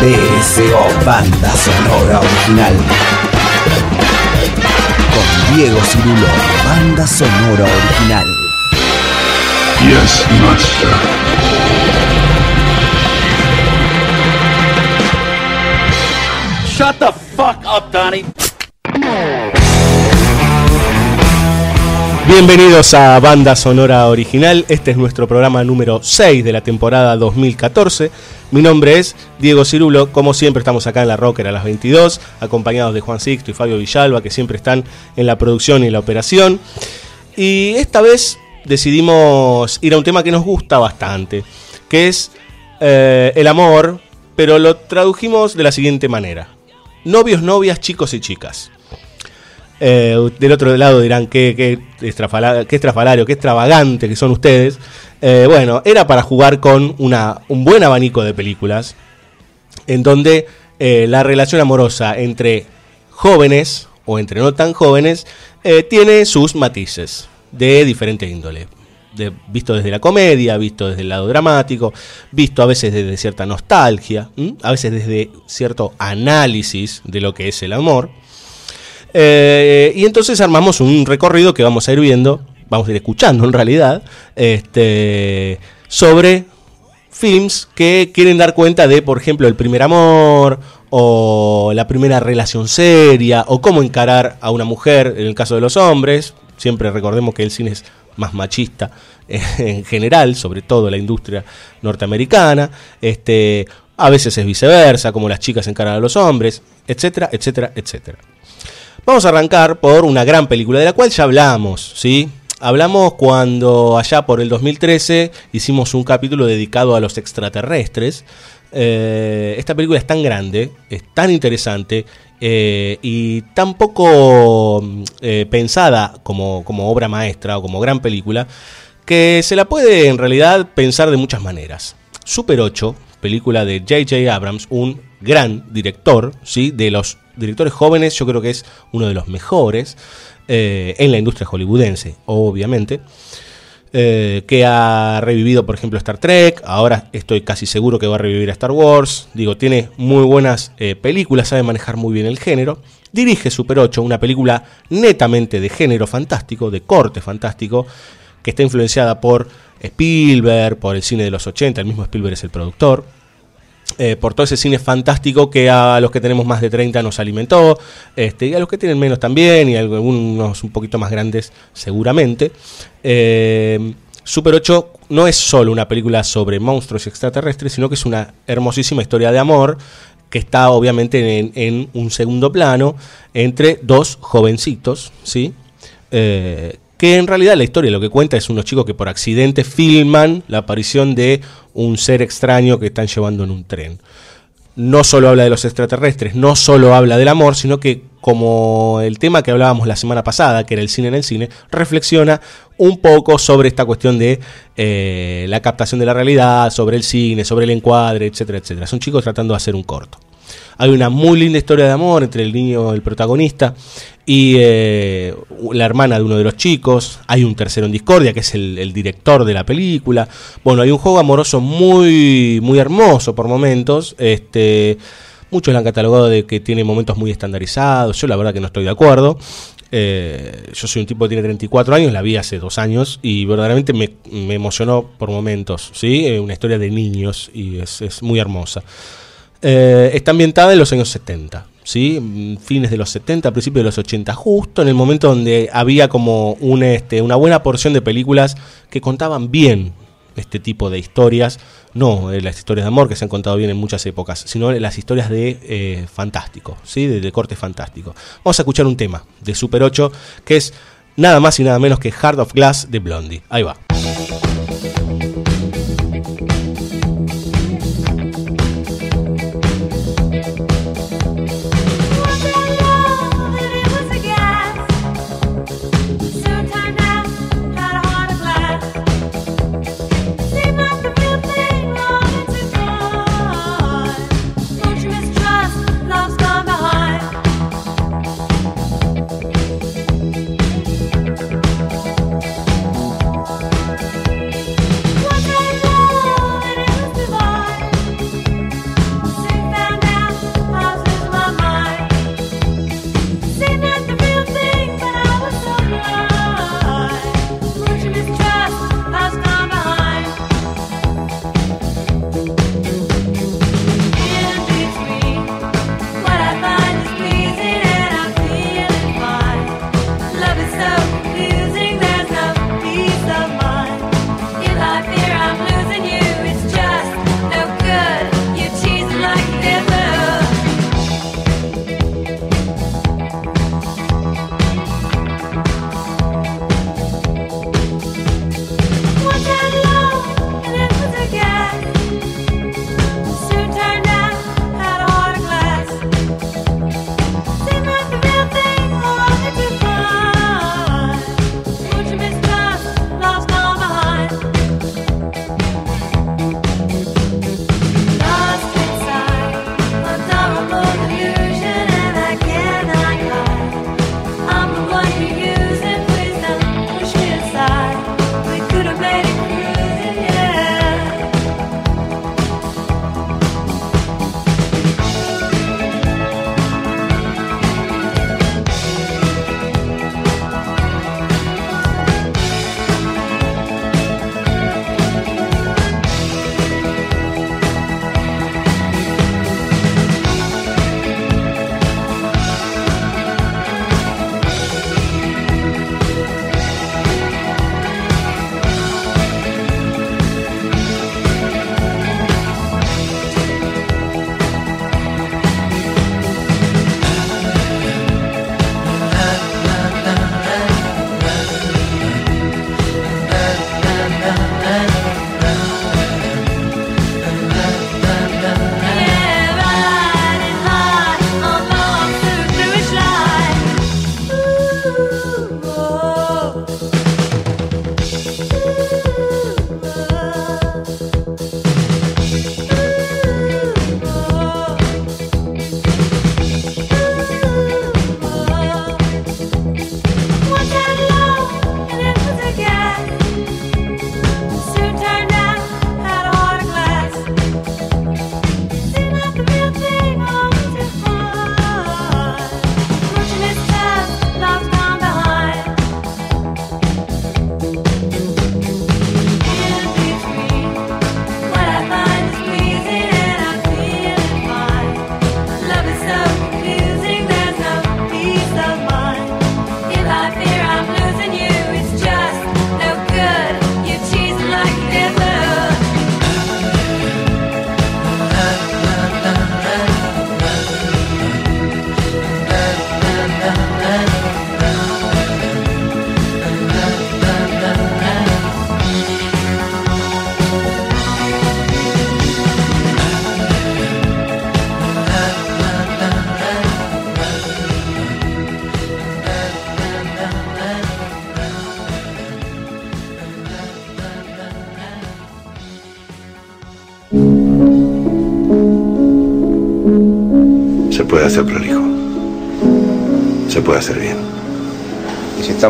BSO, banda sonora original. Con Diego Cirulo, banda sonora original. Yes, master. Shut the fuck up, Donnie. Bienvenidos a Banda Sonora Original, este es nuestro programa número 6 de la temporada 2014. Mi nombre es Diego Cirulo, como siempre estamos acá en la Rocker a las 22, acompañados de Juan Sixto y Fabio Villalba, que siempre están en la producción y en la operación. Y esta vez decidimos ir a un tema que nos gusta bastante, que es eh, el amor, pero lo tradujimos de la siguiente manera. Novios, novias, chicos y chicas. Eh, del otro lado dirán estrafala- qué estrafalario, qué extravagante que son ustedes. Eh, bueno, era para jugar con un buen abanico de películas en donde eh, la relación amorosa entre jóvenes o entre no tan jóvenes eh, tiene sus matices de diferente índole. Visto desde la comedia, visto desde el lado dramático, visto a veces desde cierta nostalgia, a veces desde cierto análisis de lo que es el amor. Y entonces armamos un recorrido que vamos a ir viendo, vamos a ir escuchando en realidad, este, sobre films que quieren dar cuenta de, por ejemplo, el primer amor o la primera relación seria o cómo encarar a una mujer en el caso de los hombres. Siempre recordemos que el cine es más machista en general, sobre todo la industria norteamericana. Este, a veces es viceversa, como las chicas encaran a los hombres, etcétera, etcétera, etcétera. Vamos a arrancar por una gran película de la cual ya hablamos, ¿sí? Hablamos cuando allá por el 2013 hicimos un capítulo dedicado a los extraterrestres. Eh, esta película es tan grande, es tan interesante eh, y tan poco mm, eh, pensada como, como obra maestra o como gran película que se la puede en realidad pensar de muchas maneras. Super 8, película de J.J. Abrams, un gran director, ¿sí? de los directores jóvenes, yo creo que es uno de los mejores eh, en la industria hollywoodense, obviamente. eh, que ha revivido, por ejemplo, Star Trek. Ahora estoy casi seguro que va a revivir a Star Wars. Digo, tiene muy buenas eh, películas, sabe manejar muy bien el género. Dirige Super 8, una película netamente de género fantástico, de corte fantástico, que está influenciada por Spielberg, por el cine de los 80, el mismo Spielberg es el productor. Eh, por todo ese cine fantástico que a los que tenemos más de 30 nos alimentó, este, y a los que tienen menos también, y algunos un poquito más grandes seguramente. Eh, Super 8 no es solo una película sobre monstruos y extraterrestres, sino que es una hermosísima historia de amor que está obviamente en, en un segundo plano entre dos jovencitos, ¿sí? Eh, que en realidad la historia lo que cuenta es unos chicos que por accidente filman la aparición de un ser extraño que están llevando en un tren. No solo habla de los extraterrestres, no solo habla del amor, sino que como el tema que hablábamos la semana pasada, que era el cine en el cine, reflexiona un poco sobre esta cuestión de eh, la captación de la realidad, sobre el cine, sobre el encuadre, etcétera, etcétera. Son chicos tratando de hacer un corto. Hay una muy linda historia de amor entre el niño, el protagonista, y eh, la hermana de uno de los chicos. Hay un tercero en discordia, que es el, director de la película. Bueno, hay un juego amoroso muy, muy hermoso por momentos. Este, muchos la han catalogado de que tiene momentos muy estandarizados. Yo la verdad que no estoy de acuerdo. Eh, yo soy un tipo que tiene 34 años, la vi hace dos años y verdaderamente me, emocionó por momentos. ¿sí? Eh, una historia de niños y es muy hermosa. Eh, está ambientada en los años 70, ¿sí? Fines de los 70, principios de los 80, justo en el momento donde había como este, una buena porción de películas que contaban bien este tipo de historias, no eh, las historias de amor que se han contado bien en muchas épocas, sino las historias de eh, fantástico, ¿sí? de, de corte fantástico. Vamos a escuchar un tema de Super 8 que es nada más y nada menos que Heart of Glass de Blondie. Ahí va.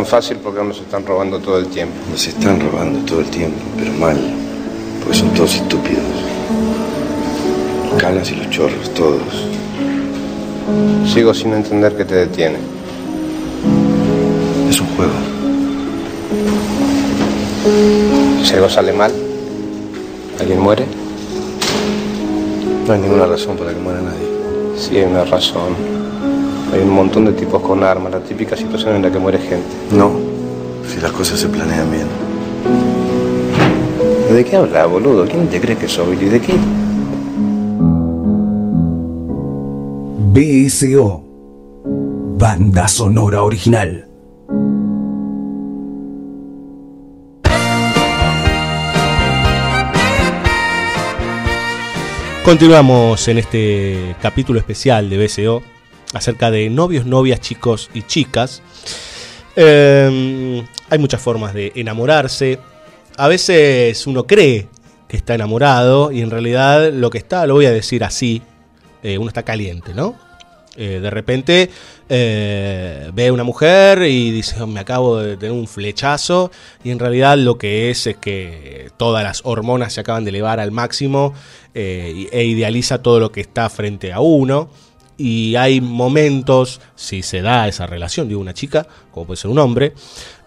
Tan fácil, ¿por qué nos están robando todo el tiempo? Nos están robando todo el tiempo, pero mal. Porque son todos estúpidos. Los canas y los chorros, todos. Sigo sin entender qué te detiene. Es un juego. Si algo sale mal, ¿alguien muere? No hay ninguna razón para que muera nadie. Sí, hay una razón. Hay un montón de tipos con armas, la típica situación en la que muere gente. No, si las cosas se planean bien. ¿De qué habla, boludo? ¿Quién te cree que soy? ¿Y de qué? BSO. Banda sonora original. Continuamos en este capítulo especial de BSO acerca de novios, novias, chicos y chicas. Eh, hay muchas formas de enamorarse. A veces uno cree que está enamorado y en realidad lo que está, lo voy a decir así, eh, uno está caliente, ¿no? Eh, de repente eh, ve a una mujer y dice, "Oh, me acabo de tener un flechazo, y en realidad lo que es es que todas las hormonas se acaban de elevar al máximo e idealiza todo lo que está frente a uno. Y hay momentos, si se da esa relación de una chica, como puede ser un hombre,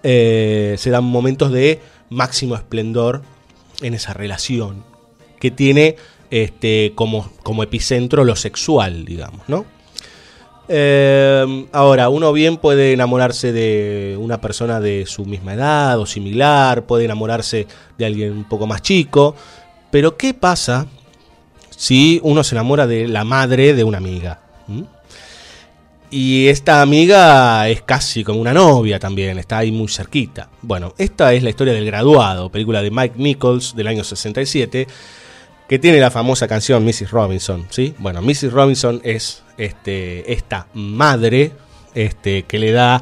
eh, se dan momentos de máximo esplendor en esa relación que tiene este, como, como epicentro lo sexual, digamos, ¿no? Eh, ahora, uno bien puede enamorarse de una persona de su misma edad o similar, puede enamorarse de alguien un poco más chico, pero ¿qué pasa si uno se enamora de la madre de una amiga? ¿Mm? Y esta amiga es casi como una novia también, está ahí muy cerquita. Bueno, esta es la historia del graduado, película de Mike Nichols del año 67, que tiene la famosa canción Mrs. Robinson, ¿sí? Bueno, Mrs. Robinson es este, esta madre este, que le da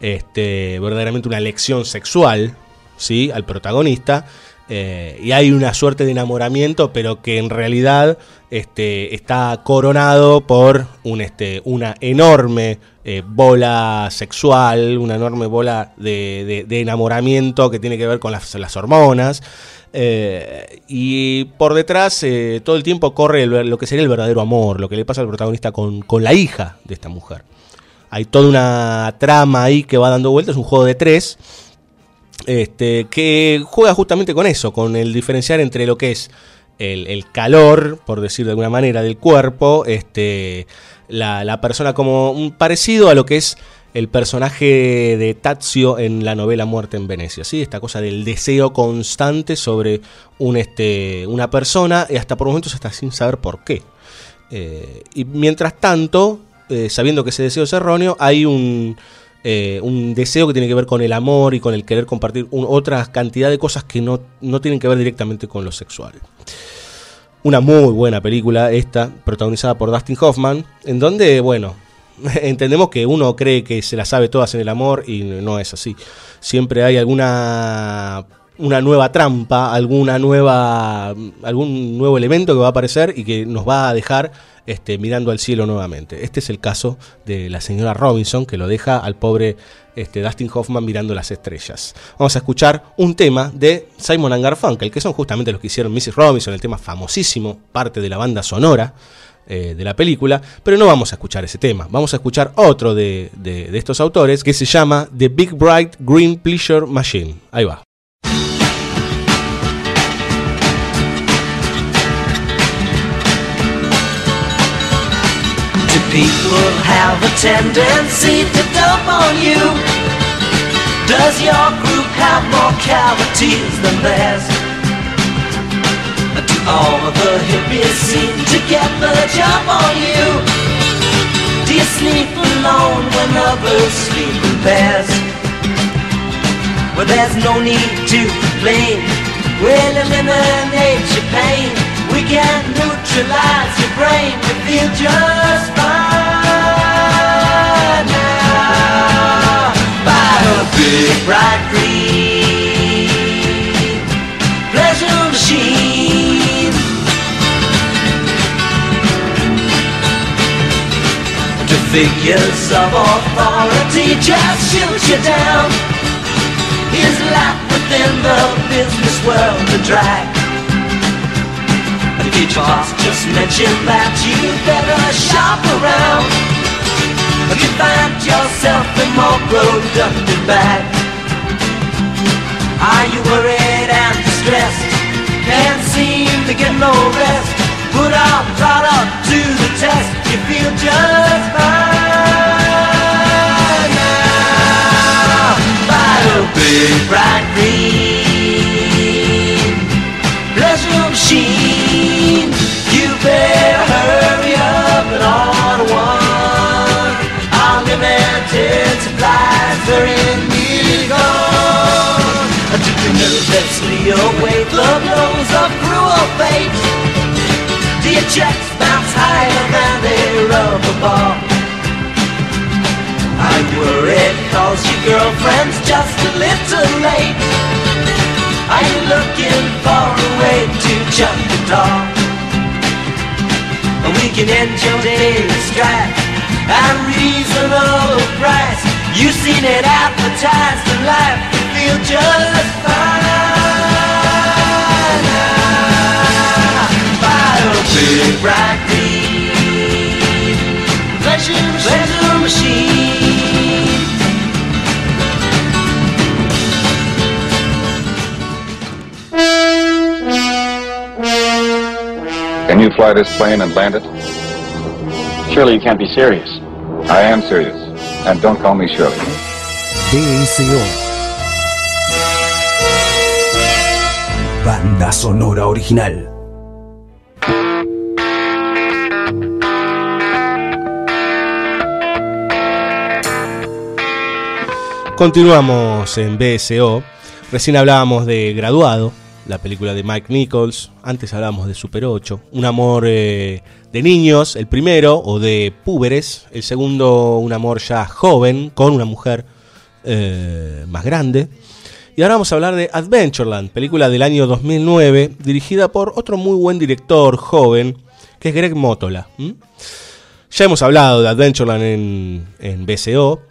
este, verdaderamente una lección sexual, ¿sí? Al protagonista. eh, y hay una suerte de enamoramiento, pero que en realidad este, está coronado por este, una enorme eh, bola sexual, una enorme bola de, enamoramiento que tiene que ver con las, hormonas. Eh, y por detrás eh, todo el tiempo corre lo que sería el verdadero amor, lo que le pasa al protagonista con, con la hija de esta mujer. Hay toda una trama ahí que va dando vueltas, un juego de tres, este, que juega justamente con eso, con el diferenciar entre lo que es el, calor, por decir de alguna manera, del cuerpo, este, la, la persona como un parecido a lo que es el personaje de Tazio en la novela Muerte en Venecia, ¿sí? Esta cosa del deseo constante sobre un, este, una persona y hasta por momentos hasta sin saber por qué. Eh, y mientras tanto, eh, sabiendo que ese deseo es erróneo, hay un, eh, un deseo que tiene que ver con el amor y con el querer compartir un- otra cantidad de cosas que no, no tienen que ver directamente con lo sexual. Una muy buena película esta, protagonizada por Dustin Hoffman, en donde, bueno, entendemos que uno cree que se la sabe todas en el amor y no es así. Siempre hay alguna una nueva trampa, alguna nueva algún nuevo elemento que va a aparecer y que nos va a dejar este, mirando al cielo nuevamente. Este es el caso de la señora Robinson que lo deja al pobre este, Dustin Hoffman mirando las estrellas. Vamos a escuchar un tema de Simon and Garfunkel, que son justamente los que hicieron Mrs. Robinson, el tema famosísimo, parte de la banda sonora eh, de la película, pero no vamos a escuchar ese tema, vamos a escuchar otro de, de- de estos autores que se llama The Big Bright Green Pleasure Machine. Ahí va. People have a tendency to dump on you? Does your group have more cavities than theirs? Do all the hippies seem to get the jump on you? Do you sleep alone when others sleep in pairs? Well, there's no need to complain. We'll eliminate your pain. We can neutralize your brain. You feel just fine now. By a big bright green pleasure machine. to figures of authority just shoot you down. His life within the business world to drag. If your boss just mention that you better shop around. If you find yourself in more productive bag. Are you worried and distressed? Can't seem to get no rest. Put our product to the test. You feel just fine now. Buy a big bright green machine. You better hurry up and order one. Unlimited supplies, they're immediately gone. To nervously await the blows of cruel fate. Do your bounce higher than a rubber ball? You worried cause your girlfriend's just a little late? Are you looking for a way to jump the door? We can end your daily strife at a reasonable price. You've seen it advertised in life, you feel just fine. Buy a big bright green pleasure, pleasure machine. Can you fly this plane and land it? Surely you can't be serious. I am serious. And don't call me Shirley. BSO. Banda sonora original. Continuamos en BSO. Recién hablábamos de Graduado, la película de Mike Nichols. Antes hablábamos de Super 8. Un amor eh, de niños, el primero, o de púberes. El segundo, un amor ya joven, con una mujer eh, más grande. Y ahora vamos a hablar de Adventureland, película del año 2009, dirigida por otro muy buen director joven, que es Greg Motola. Ya hemos hablado de Adventureland en, en BSO.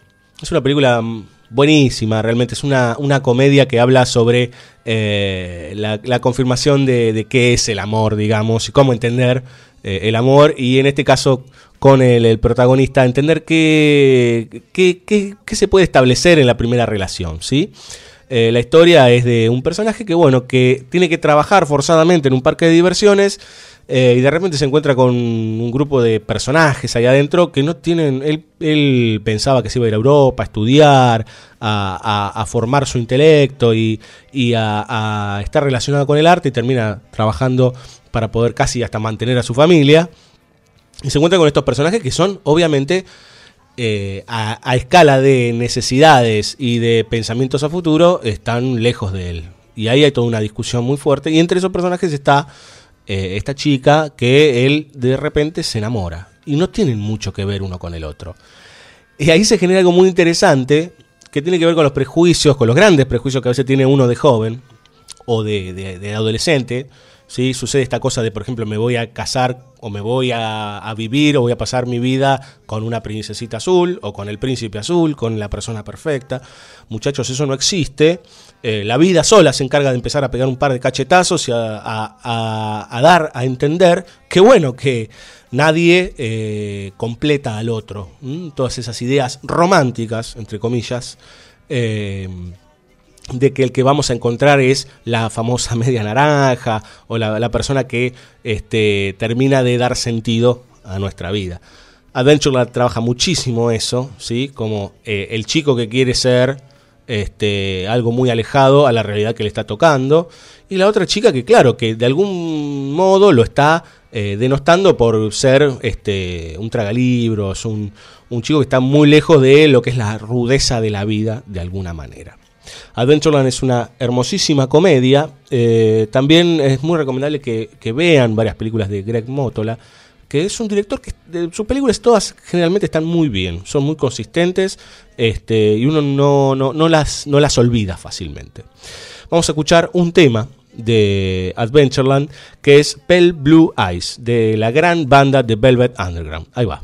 Es una película mm, buenísima, realmente es una, una comedia que habla sobre eh, la, confirmación de, de qué es el amor, digamos, y cómo entender eh, el amor, y en este caso con el, el protagonista, entender qué, qué, qué- qué se puede establecer en la primera relación, ¿sí? Eh, la historia es de un personaje que, bueno, que tiene que trabajar forzadamente en un parque de diversiones eh, y de repente se encuentra con un grupo de personajes ahí adentro que no tienen. Él, pensaba que se iba a ir a Europa a estudiar, a, formar su intelecto y, y a, estar relacionado con el arte y termina trabajando para poder casi hasta mantener a su familia. Y se encuentra con estos personajes que son, obviamente, eh, a escala de necesidades y de pensamientos a futuro, están lejos de él. Y ahí hay toda una discusión muy fuerte. Y entre esos personajes está eh, esta chica que él de repente se enamora. Y no tienen mucho que ver uno con el otro. Y ahí se genera algo muy interesante que tiene que ver con los prejuicios, con los grandes prejuicios que a veces tiene uno de joven o de, adolescente. ¿sí? Sucede esta cosa de, por ejemplo, me voy a casar o me voy a, a vivir o voy a pasar mi vida con una princesita azul o con el príncipe azul, con la persona perfecta. Muchachos, eso no existe. Eh, la vida sola se encarga de empezar a pegar un par de cachetazos y a, a- dar a entender que bueno, que nadie eh, completa al otro. Todas esas ideas románticas, entre comillas, eh, de que el que vamos a encontrar es la famosa media naranja o la, la persona que este, termina de dar sentido a nuestra vida. Adventureland trabaja muchísimo eso, ¿sí? Como eh, el chico que quiere ser este, algo muy alejado a la realidad que le está tocando. Y la otra chica que, claro, que de algún modo lo está eh, denostando por ser este, un tragalibros, un, un chico que está muy lejos de lo que es la rudeza de la vida, de alguna manera. Adventureland es una hermosísima comedia. eh, también es muy recomendable que, vean varias películas de Greg Motola, que es un director que sus películas todas generalmente están muy bien, son muy consistentes este, y uno no, no, no las, no las olvida fácilmente. Vamos a escuchar un tema de Adventureland que es Pale Blue Eyes, de la gran banda de Velvet Underground. Ahí va.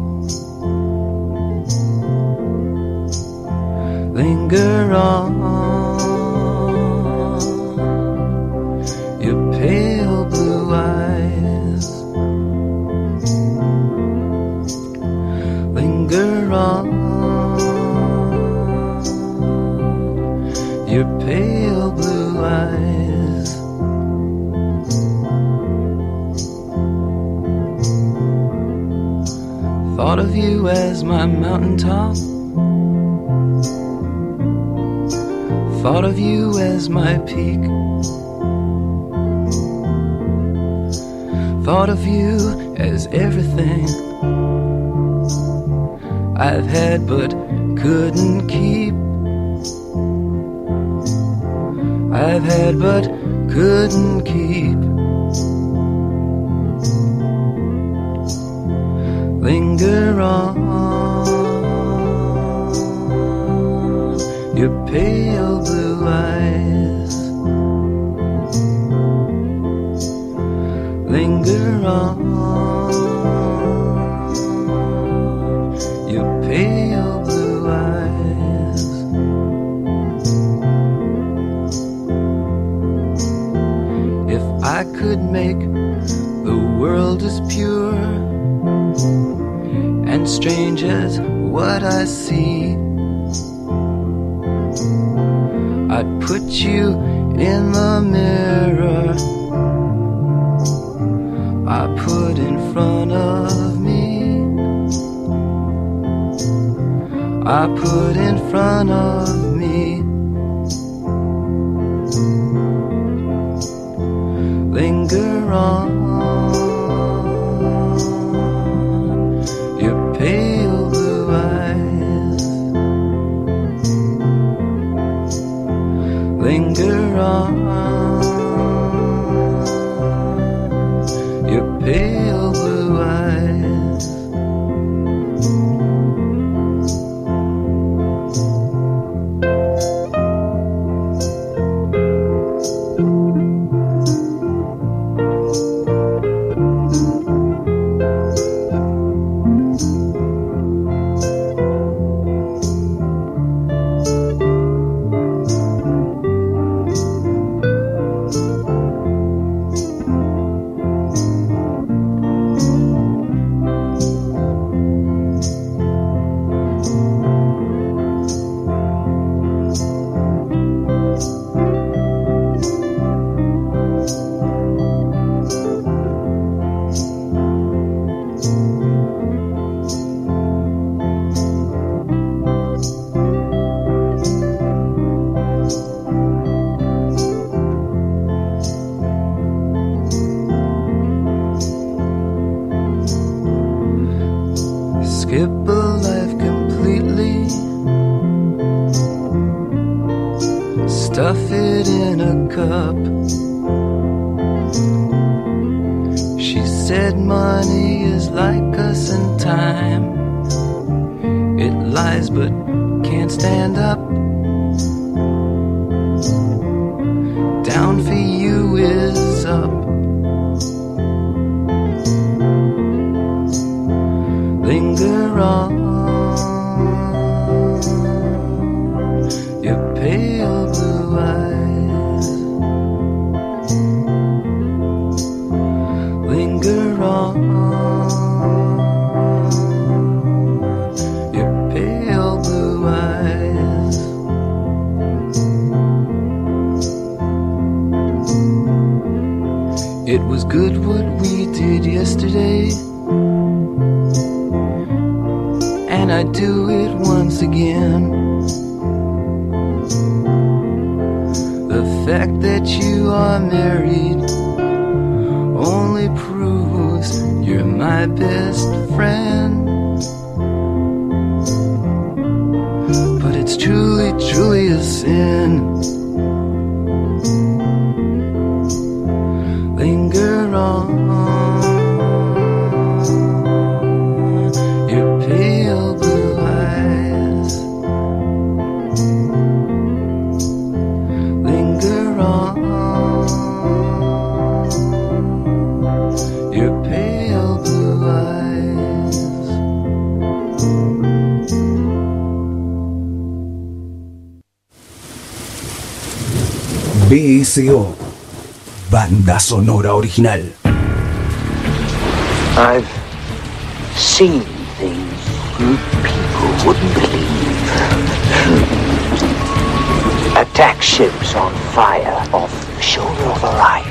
Linger on, your pale blue eyes. Linger on, your pale blue eyes. Thought of you as my mountaintop. Thought of you as my peak. Thought of you as everything I've had but couldn't keep. I've had but couldn't keep. Linger on, your pale blue eyes. Linger on, your pale blue eyes. If I could make the world as pure and strange as what I see. Put you in the mirror I put in front of me. I put in front of Your pale blue eyes. BSO. Banda sonora original. I've seen things you people wouldn't believe. Attack ships on fire off the shoulder of Orion.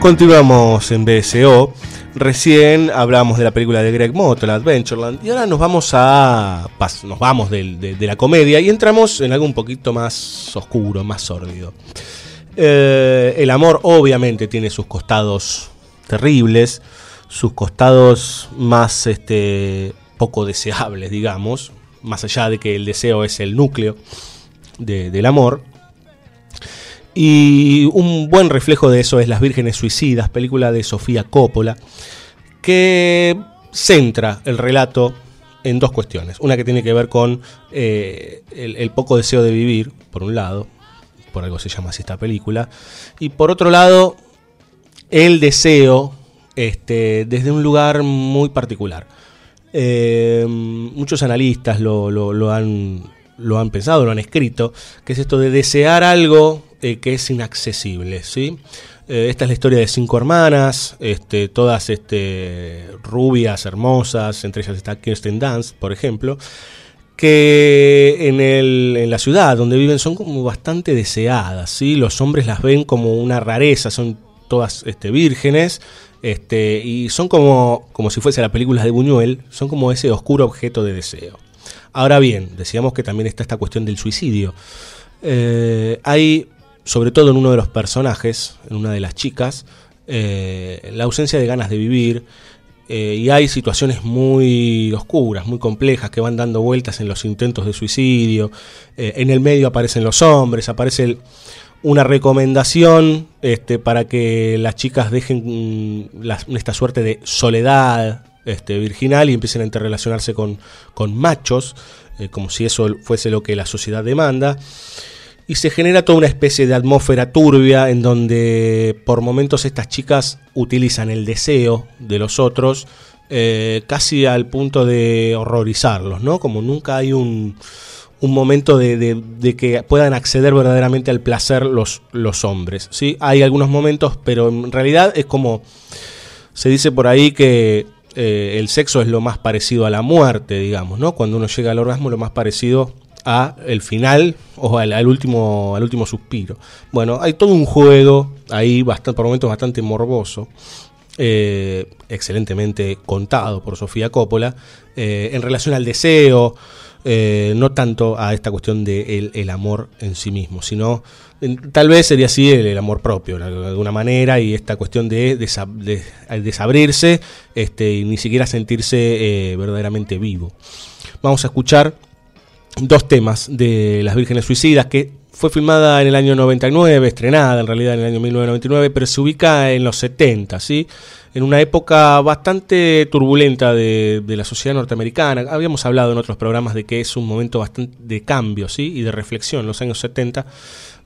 Continuamos en BSO. Recién hablamos de la película de Greg Motel, Adventureland, y ahora nos vamos a. nos vamos de, de la comedia y entramos en algo un poquito más oscuro, más sórdido. Eh, el amor, obviamente, tiene sus costados terribles, sus costados más este, poco deseables, digamos, más allá de que el deseo es el núcleo de- del amor. Y un buen reflejo de eso es Las Vírgenes Suicidas, película de Sofía Coppola, que centra el relato en dos cuestiones. Una que tiene que ver con eh, el, poco deseo de vivir, por un lado, por algo se llama así esta película, y por otro lado, el deseo este, desde un lugar muy particular. Eh, muchos analistas lo, lo- lo han, lo han pensado, lo han escrito, que es esto de desear algo eh, que es inaccesible. ¿sí? Eh, esta es la historia de cinco hermanas, este, todas este, rubias, hermosas, entre ellas está Kirsten Dunst, por ejemplo, que en, la ciudad donde viven son como bastante deseadas. ¿sí? Los hombres las ven como una rareza, son todas este, vírgenes. Y son como, como si fuese la película de Buñuel, son como ese oscuro objeto de deseo. Ahora bien, decíamos que también está esta cuestión del suicidio. Eh, hay, sobre todo en uno de los personajes, en una de las chicas, eh, la ausencia de ganas de vivir. eh, y hay situaciones muy oscuras, muy complejas, que van dando vueltas en los intentos de suicidio. Eh, en el medio aparecen los hombres, aparece una recomendación este, para que las chicas dejen mm, esta suerte de soledad este, virginal y empiecen a interrelacionarse con, con machos, como si eso fuese lo que la sociedad demanda. Y se genera toda una especie de atmósfera turbia en donde por momentos estas chicas utilizan el deseo de los otros eh, casi al punto de horrorizarlos, ¿no? Como nunca hay un, un momento de, de- que puedan acceder verdaderamente al placer los, los hombres, ¿sí? Hay algunos momentos, pero en realidad es como se dice por ahí que eh, el sexo es lo más parecido a la muerte, digamos, ¿no? Cuando uno llega al orgasmo, lo más parecido a el final o al, último al último suspiro. Bueno, hay todo un juego ahí bastante, por momentos bastante morboso, eh, excelentemente contado por Sofía Coppola, eh, en relación al deseo, eh, no tanto a esta cuestión de el, amor en sí mismo, sino tal vez sería así el, el amor propio, de alguna manera, y esta cuestión de, desabrirse este, y ni siquiera sentirse verdaderamente vivo. Vamos a escuchar dos temas de Las Vírgenes Suicidas, que fue filmada en el año 99, estrenada en realidad en el año 1999, pero se ubica en los 70, ¿sí? En una época bastante turbulenta de, la sociedad norteamericana. Habíamos hablado en otros programas de que es un momento bastante de cambio. Y de reflexión, los años 70.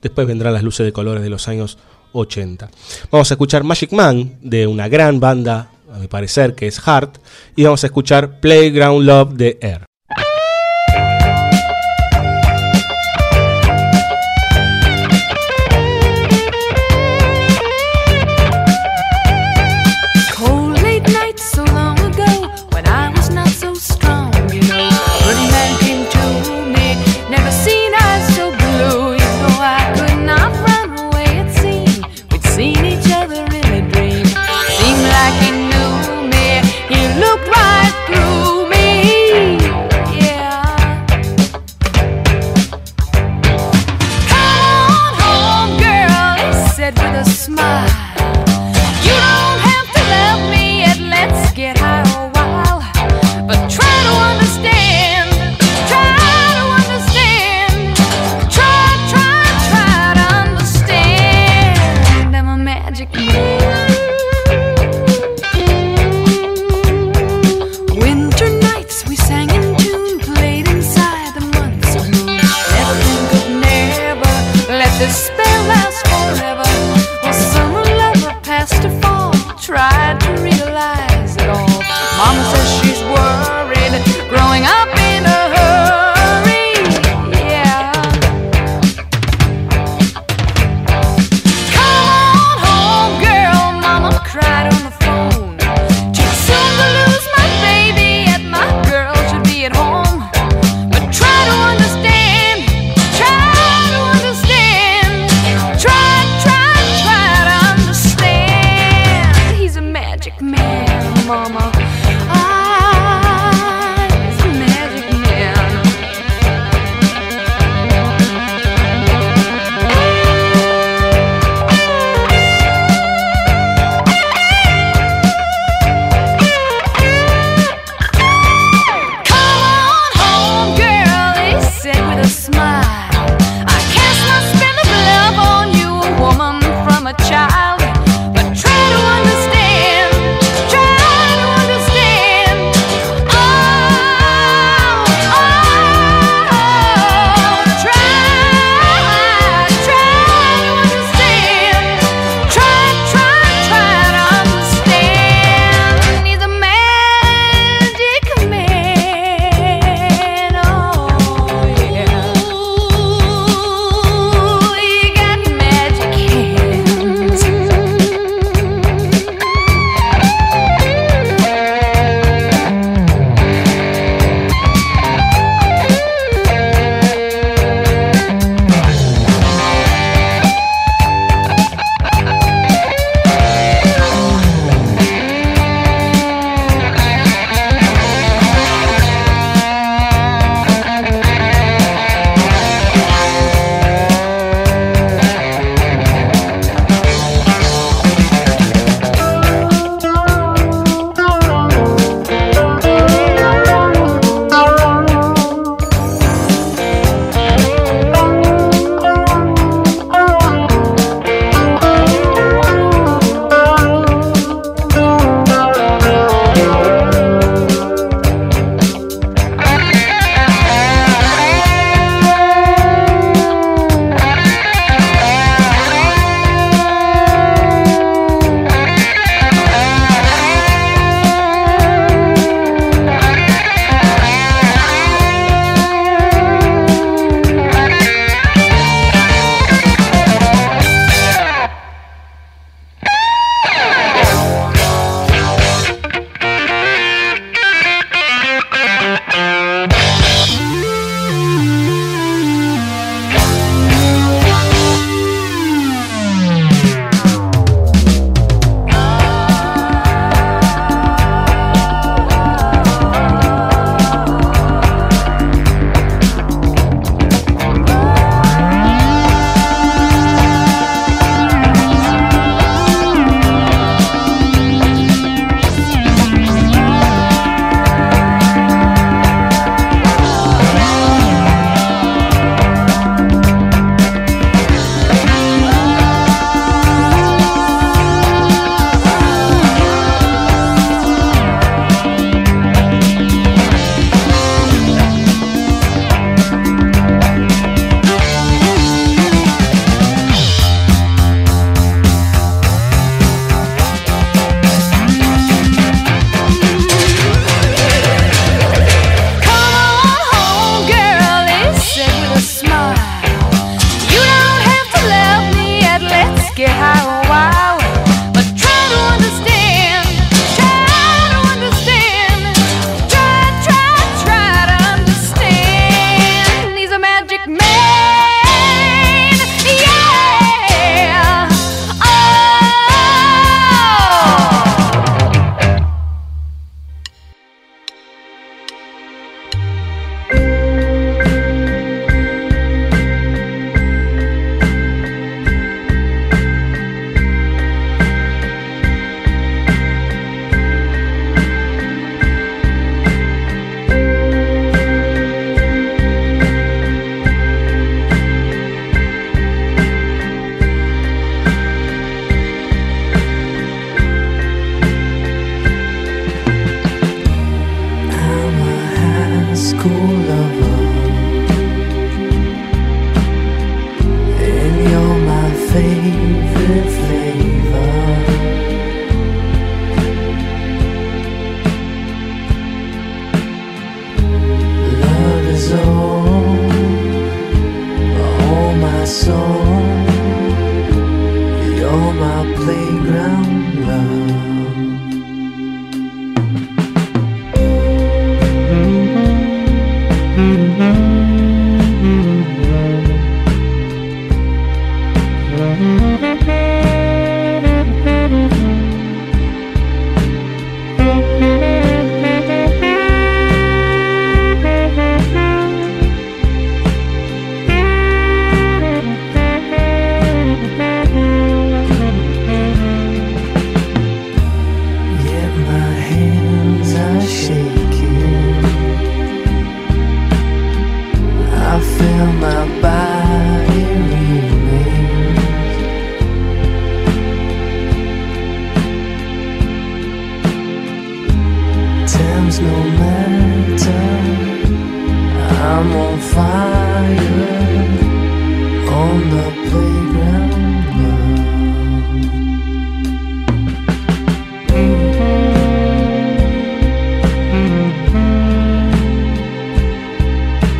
Después vendrán las luces de colores de los años 80. Vamos a escuchar Magic Man, de una gran banda a mi parecer, que es Heart, y vamos a escuchar Playground Love de Air.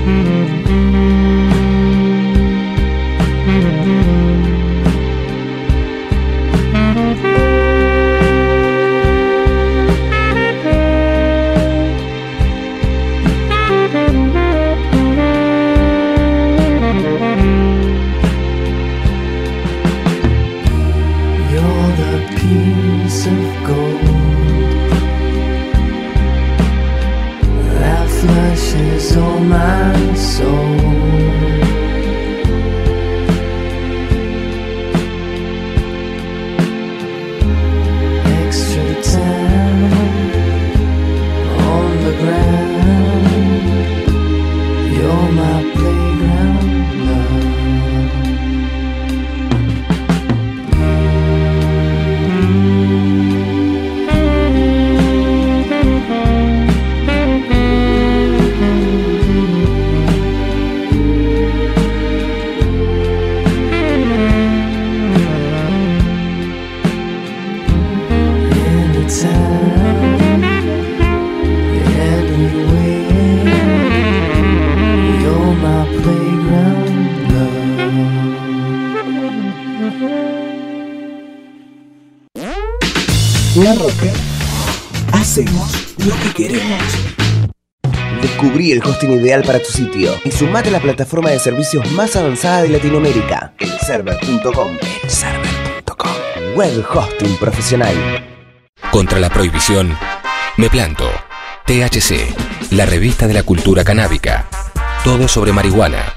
You're ideal para tu sitio y sumate a la plataforma de servicios más avanzada de Latinoamérica, elserver.com. Elserver.com. Web hosting profesional. Contra la prohibición, me planto. THC, la revista de la cultura canábica. Todo sobre marihuana.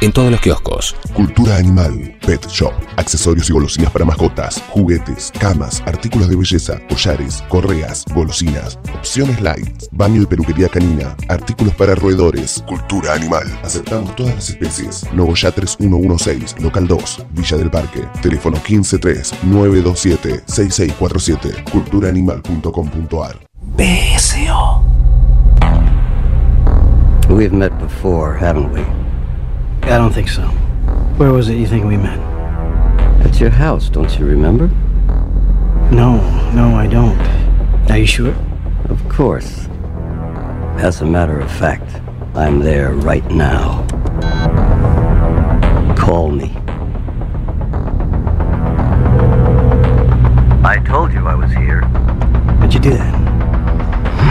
En todos los kioscos. Cultura animal, pet shop, accesorios y golosinas para mascotas, juguetes, camas, artículos de belleza, collares, correas, golosinas, opciones light, baño y peluquería canina, artículos para roedores, cultura animal. Aceptamos todas las especies. Nogoyá 3116, local 2, Villa del Parque. Teléfono 153-927-6647, culturaanimal.com.ar. BSO. We've met before, haven't we? I don't think so. Where was it you think we met? At your house, don't you remember? No, no, I don't. Are you sure? Of course. As a matter of fact, I'm there right now. Call me. I told you I was here. How'd you do that?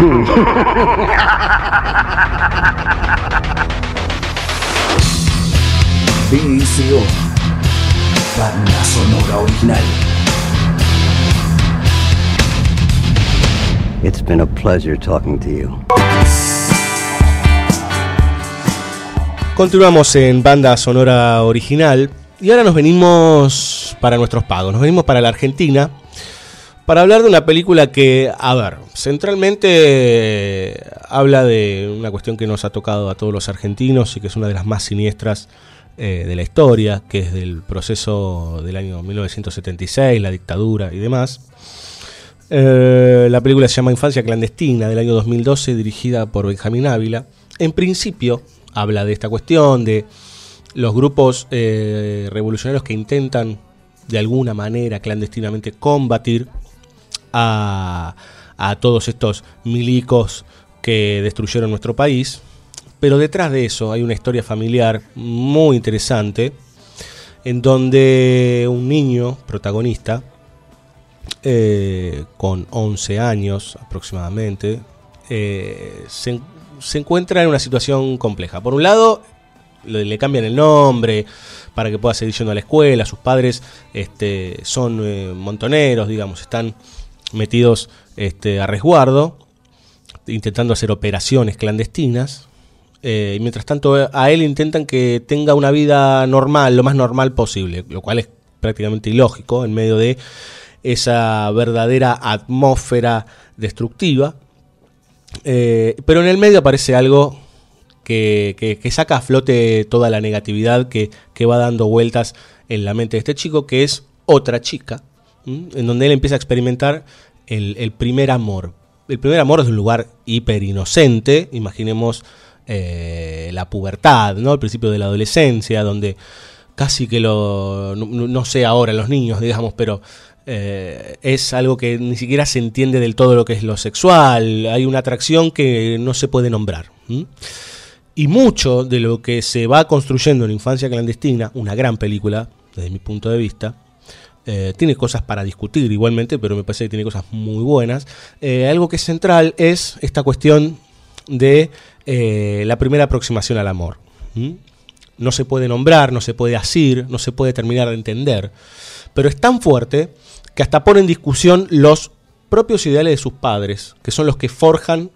BSO. Banda sonora original. It's been a pleasure talking to you. Continuamos en banda sonora original y ahora nos venimos para nuestros pagos, nos venimos para la Argentina para hablar de una película que, a ver, centralmente eh, habla de una cuestión que nos ha tocado a todos los argentinos y que es una de las más siniestras eh, de la historia, que es del proceso del año 1976, la dictadura y demás. Eh, la película se llama Infancia Clandestina del año 2012, dirigida por Benjamín Ávila. En principio habla de esta cuestión, de los grupos eh, revolucionarios que intentan de alguna manera clandestinamente combatir a, a todos estos milicos que destruyeron nuestro país. Pero detrás de eso hay una historia familiar muy interesante en donde un niño protagonista eh, con 11 años aproximadamente, eh, se, se encuentra en una situación compleja. Por un lado, le, cambian el nombre para que pueda seguir yendo a la escuela. Sus padres este, son eh, montoneros, digamos, están metidos este, a resguardo, intentando hacer operaciones clandestinas. Eh, y mientras tanto a él intentan que tenga una vida normal, lo más normal posible, lo cual es prácticamente ilógico en medio de esa verdadera atmósfera destructiva. Eh, pero en el medio aparece algo que, que- saca a flote toda la negatividad que, que va dando vueltas en la mente de este chico, que es otra chica, en donde él empieza a experimentar el, el primer amor. El primer amor es un lugar hiper inocente, imaginemos eh, la pubertad, ¿no? el principio de la adolescencia, donde casi que lo, no, no- no sé ahora los niños, digamos, pero eh, es algo que ni siquiera se entiende del todo lo que es lo sexual, hay una atracción que no se puede nombrar. Y mucho de lo que se va construyendo en Infancia Clandestina, una gran película, desde mi punto de vista, eh, tiene cosas para discutir igualmente, pero me parece que tiene cosas muy buenas. Eh, algo que es central es esta cuestión de la primera aproximación al amor. No se puede nombrar, no se puede asir, no se puede terminar de entender, pero es tan fuerte que hasta pone en discusión los propios ideales de sus padres, que son los que forjan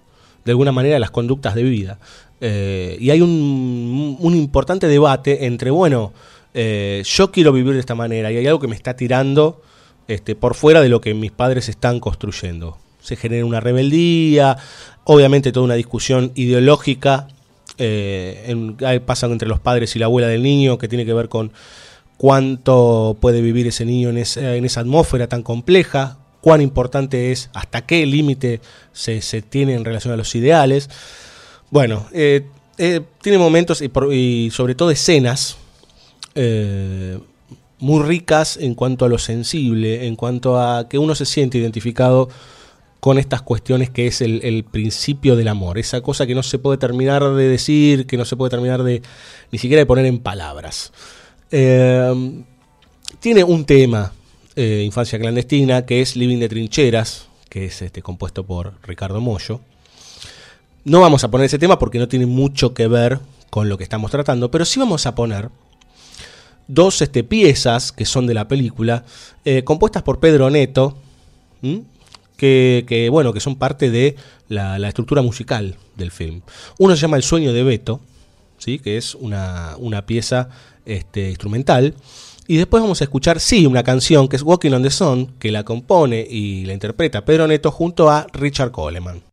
de alguna manera las conductas de vida. Eh, y hay un, importante debate entre, bueno, eh, yo quiero vivir de esta manera y hay algo que me está tirando este, por fuera de lo que mis padres están construyendo. Se genera una rebeldía, obviamente toda una discusión ideológica eh, en- ahí pasa entre los padres y la abuela del niño, que tiene que ver con cuánto puede vivir ese niño en esa, en esa atmósfera tan compleja, cuán importante es, hasta qué límite se, tiene en relación a los ideales. Bueno, eh, eh, tiene momentos y sobre todo escenas eh, muy ricas en cuanto a lo sensible, en cuanto a que uno se siente identificado con estas cuestiones que es el, principio del amor, esa cosa que no se puede terminar de decir, que no se puede terminar de ni siquiera de poner en palabras. Eh, tiene un tema, eh, Infancia Clandestina, que es Living de Trincheras, que es este, compuesto por Ricardo Mollo. No vamos a poner ese tema porque no tiene mucho que ver con lo que estamos tratando, pero sí vamos a poner dos este, piezas que son de la película, eh, compuestas por Pedro Neto. Que, que, bueno, que son parte de la, estructura musical del film. Uno se llama El sueño de Beto, ¿sí? que es una, una pieza este, instrumental. Y después vamos a escuchar, sí, una canción que es Walking on the Sun, que la compone y la interpreta Pedro Neto junto a Richard Coleman.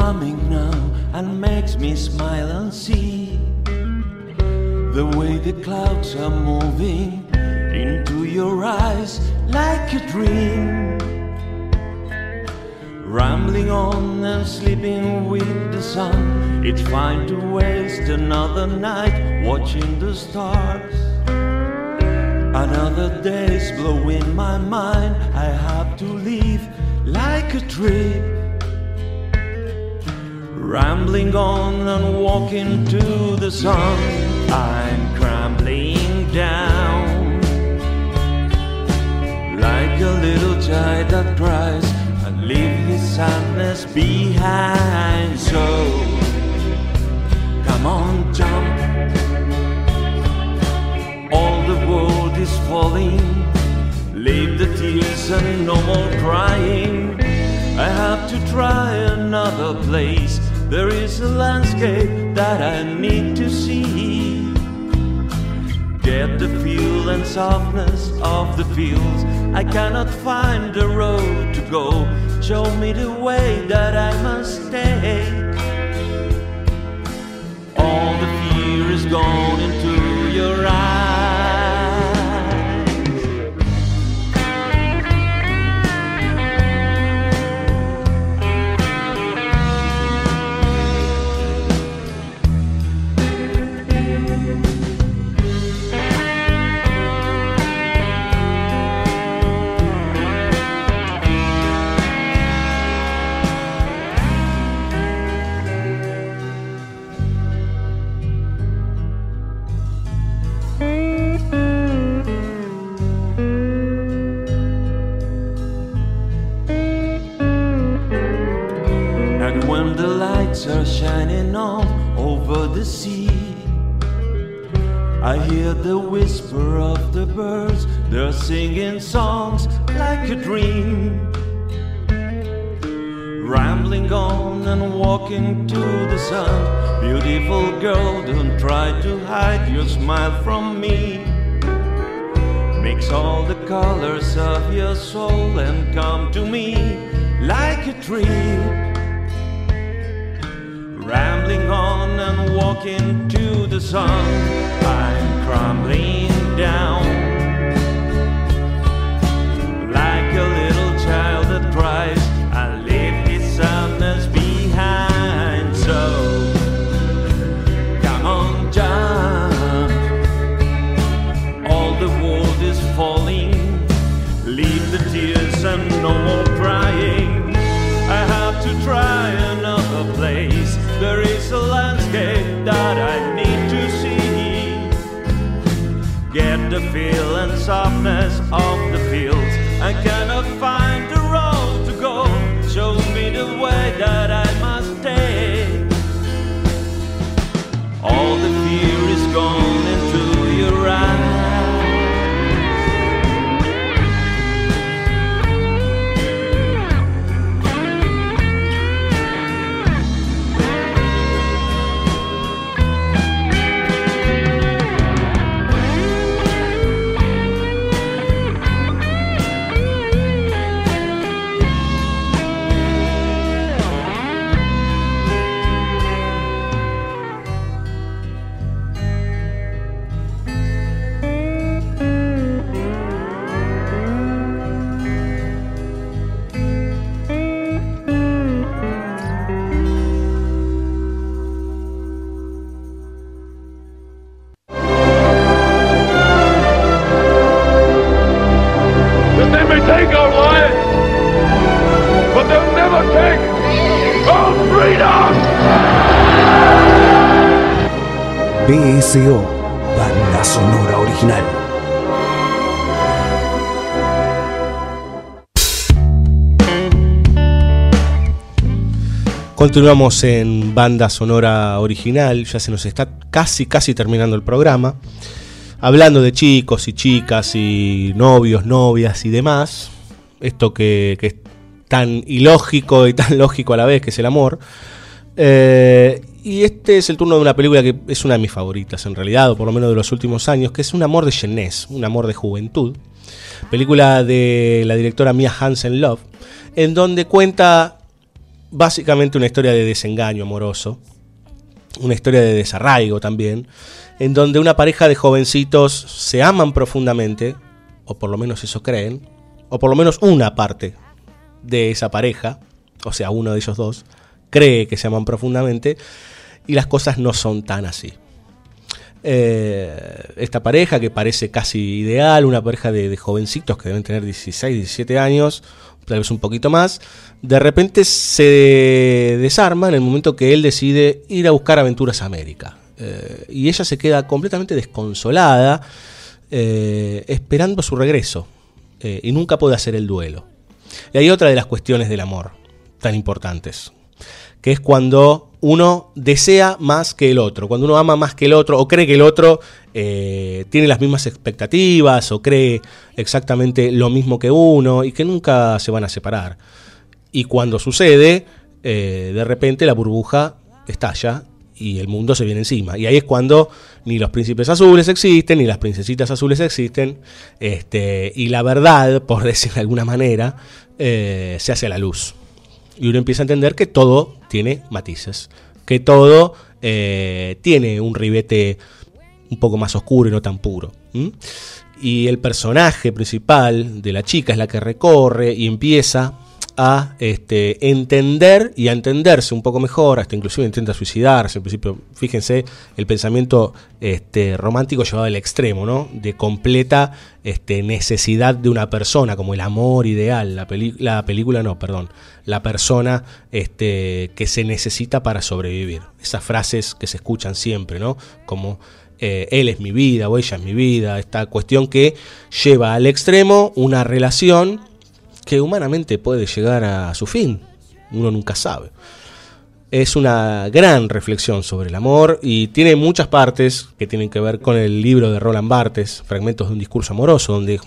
Coming now and makes me smile and see the way the clouds are moving into your eyes like a dream. Rambling on and sleeping with the sun, it's fine to waste another night watching the stars. Another day's blowing my mind, I have to leave like a trip. Rambling on and walking to the sun, I'm crumbling down like a little child that cries and leave his sadness behind. So come on, jump. All the world is falling. Leave the tears and no more crying. I have to try another place. There is a landscape that I need to see. Get the feel and softness of the fields. I cannot find the road to go. Show me the way that I must take. All the fear is gone the sea, I hear the whisper of the birds, they're singing songs like a dream. Rambling on and walking to the sun, beautiful girl, don't try to hide your smile from me. Mix all the colors of your soul and come to me like a dream. Rambling on and walking to the sun, I'm crumbling and softness of BSO, banda sonora original. Continuamos en banda sonora original, ya se nos está casi, casi terminando el programa. Hablando de chicos y chicas y novios, novias y demás. Esto que, que es tan ilógico y tan lógico a la vez, que es el amor. Eh, y este es el turno de una película que es una de mis favoritas en realidad, o por lo menos de los últimos años, que es Un amor de jeunesse, un amor de juventud. Película de la directora Mia Hansen Love, en donde cuenta básicamente una historia de desengaño amoroso, una historia de desarraigo también, en donde una pareja de jovencitos se aman profundamente, o por lo menos eso creen, o por lo menos una parte de esa pareja, o sea, uno de ellos dos, cree que se aman profundamente, y las cosas no son tan así. Eh, esta pareja que parece casi ideal, una pareja de, jovencitos que deben tener 16, 17 años, tal vez un poquito más, de repente se desarma en el momento que él decide ir a buscar aventuras a América. Eh, y ella se queda completamente desconsolada, eh, esperando su regreso, y nunca puede hacer el duelo. Y hay otra de las cuestiones del amor, tan importantes, que es cuando uno desea más que el otro, cuando uno ama más que el otro, o cree que el otro eh, tiene las mismas expectativas, o cree exactamente lo mismo que uno, y que nunca se van a separar. Y cuando sucede, eh, de repente la burbuja estalla y el mundo se viene encima. Y ahí es cuando ni los príncipes azules existen, ni las princesitas azules existen, este, y la verdad, por decir de alguna manera, eh, se hace a la luz. Y uno empieza a entender que todo tiene matices, que todo eh, tiene un ribete un poco más oscuro y no tan puro. Y el personaje principal de la chica es la que recorre y empieza a este, entender y a entenderse un poco mejor, hasta inclusive intenta suicidarse. En principio, fíjense, el pensamiento este, romántico llevado al extremo, ¿no? De completa este, necesidad de una persona, como el amor ideal. La, la película, no, perdón. La persona este, que se necesita para sobrevivir. Esas frases que se escuchan siempre, ¿no? Como eh, él es mi vida o ella es mi vida. Esta cuestión que lleva al extremo una relación que humanamente puede llegar a su fin. Uno nunca sabe. Es una gran reflexión sobre el amor y tiene muchas partes que tienen que ver con el libro de Roland Barthes, Fragmentos de un discurso amoroso, donde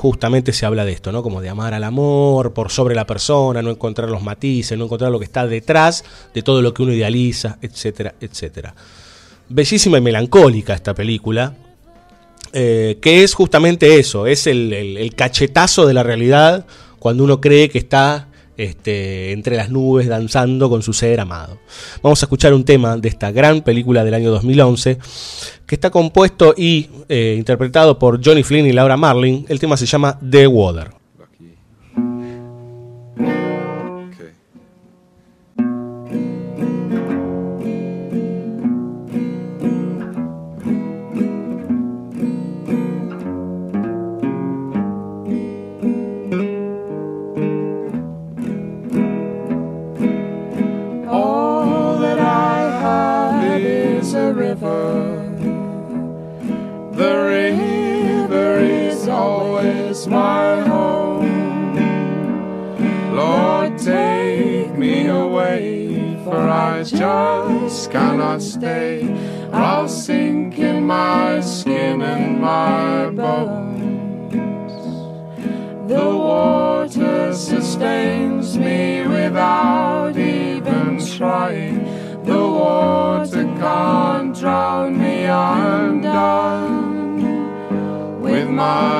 justamente se habla de esto, ¿no? Como de amar al amor por sobre la persona, no encontrar los matices, no encontrar lo que está detrás de todo lo que uno idealiza, etcétera, etcétera. Bellísima y melancólica esta película, eh, que es justamente eso, es el, cachetazo de la realidad cuando uno cree que está este, entre las nubes danzando con su ser amado. Vamos a escuchar un tema de esta gran película del año 2011 que está compuesto y eh, interpretado por Johnny Flynn y Laura Marling. El tema se llama The Water. Just cannot stay. I'll sink in my skin and my bones. The water sustains me without even trying. The water can't drown me, I'm done with my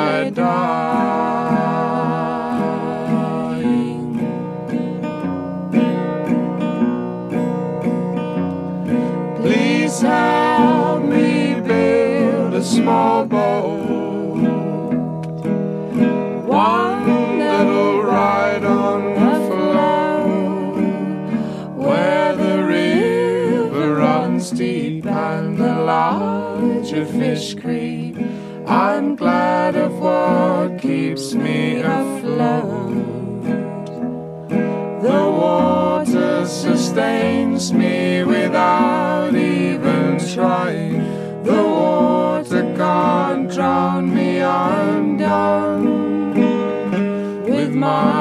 I'm glad of what keeps me afloat. The water sustains me without even trying. The water can't drown me, I'm done with my.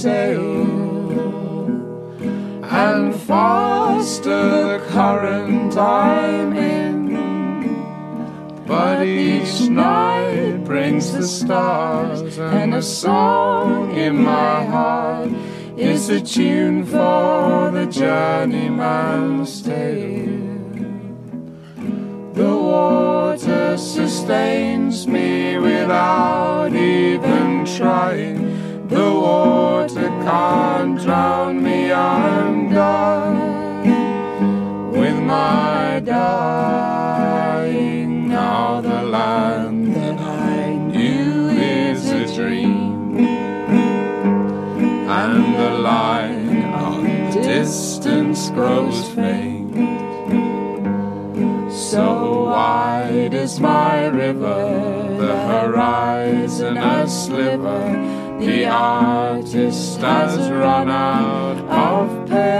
Sail, and faster the current I'm in. But each night brings the stars, and a song in my heart is a tune for the journeyman's tale. The water sustains me without even trying. The water can't drown me, I'm done with my dying. Now the land that I knew is a dream, and the line of distance grows faint. So wide is my river, the horizon a sliver. The artist has run out of pain.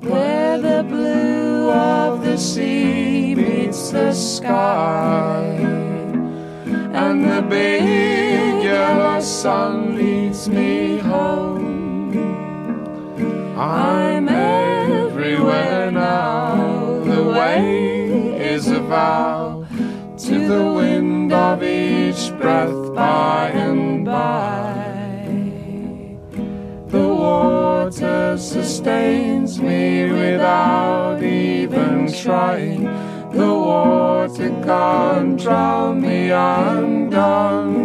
Where the blue of the sea meets the sky, and the big yellow sun leads me home. I'm everywhere now. The way is a vow to the wind of each breath by and by. The water sustains me without even trying. The water can't drown me. I'm done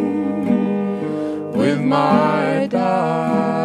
with my dying.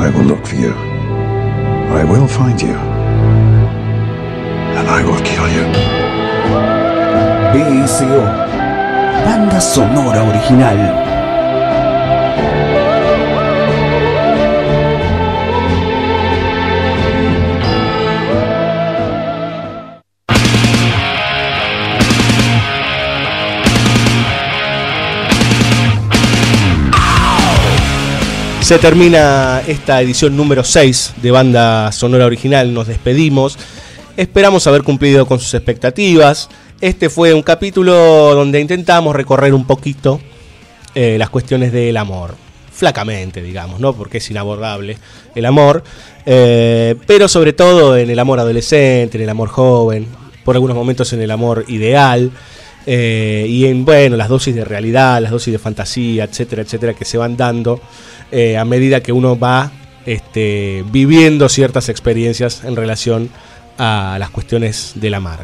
I will look for you. I will find you. And I will kill you. BSO. Banda sonora original. Se termina esta edición número 6 de Banda Sonora Original, nos despedimos. Esperamos haber cumplido con sus expectativas. Este fue un capítulo donde intentamos recorrer un poquito eh, las cuestiones del amor. Flacamente, digamos, ¿no? Porque es inabordable el amor. eh, pero sobre todo en el amor adolescente, en el amor joven, por algunos momentos en el amor ideal. Eh, y en, bueno, las dosis de realidad, las dosis de fantasía, etcétera, etcétera, que se van dando eh, a medida que uno va este, viviendo ciertas experiencias en relación a las cuestiones del amar.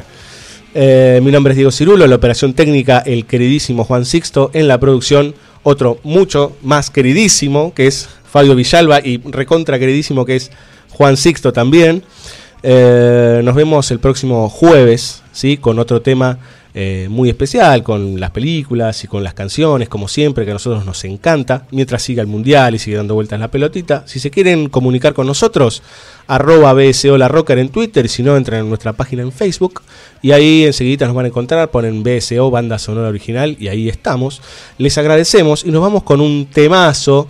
Eh, mi nombre es Diego Cirulo, la operación técnica el queridísimo Juan Sixto, en la producción otro mucho más queridísimo que es Fabio Villalba y recontra queridísimo que es Juan Sixto también. Nos vemos el próximo jueves, ¿sí? Con otro tema eh, muy especial, con las películas y con las canciones, como siempre, que a nosotros nos encanta, mientras siga el Mundial y sigue dando vueltas la pelotita. Si se quieren comunicar con nosotros, arroba BSO La Rocker en Twitter, si no, entran en nuestra página en Facebook y ahí enseguida nos van a encontrar, ponen BSO Banda Sonora Original y ahí estamos. Les agradecemos y nos vamos con un temazo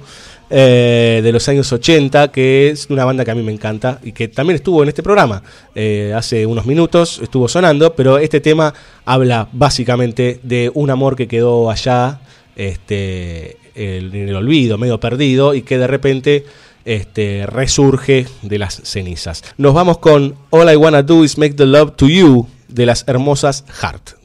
eh, de los años 80, que es una banda que a mí me encanta y que también estuvo en este programa eh, hace unos minutos, estuvo sonando, pero este tema habla básicamente de un amor que quedó allá este, en el olvido, medio perdido, y que de repente este, resurge de las cenizas. Nos vamos con All I Wanna Do Is Make the Love to You de las hermosas Heart.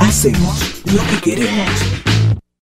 Hacemos lo que queremos.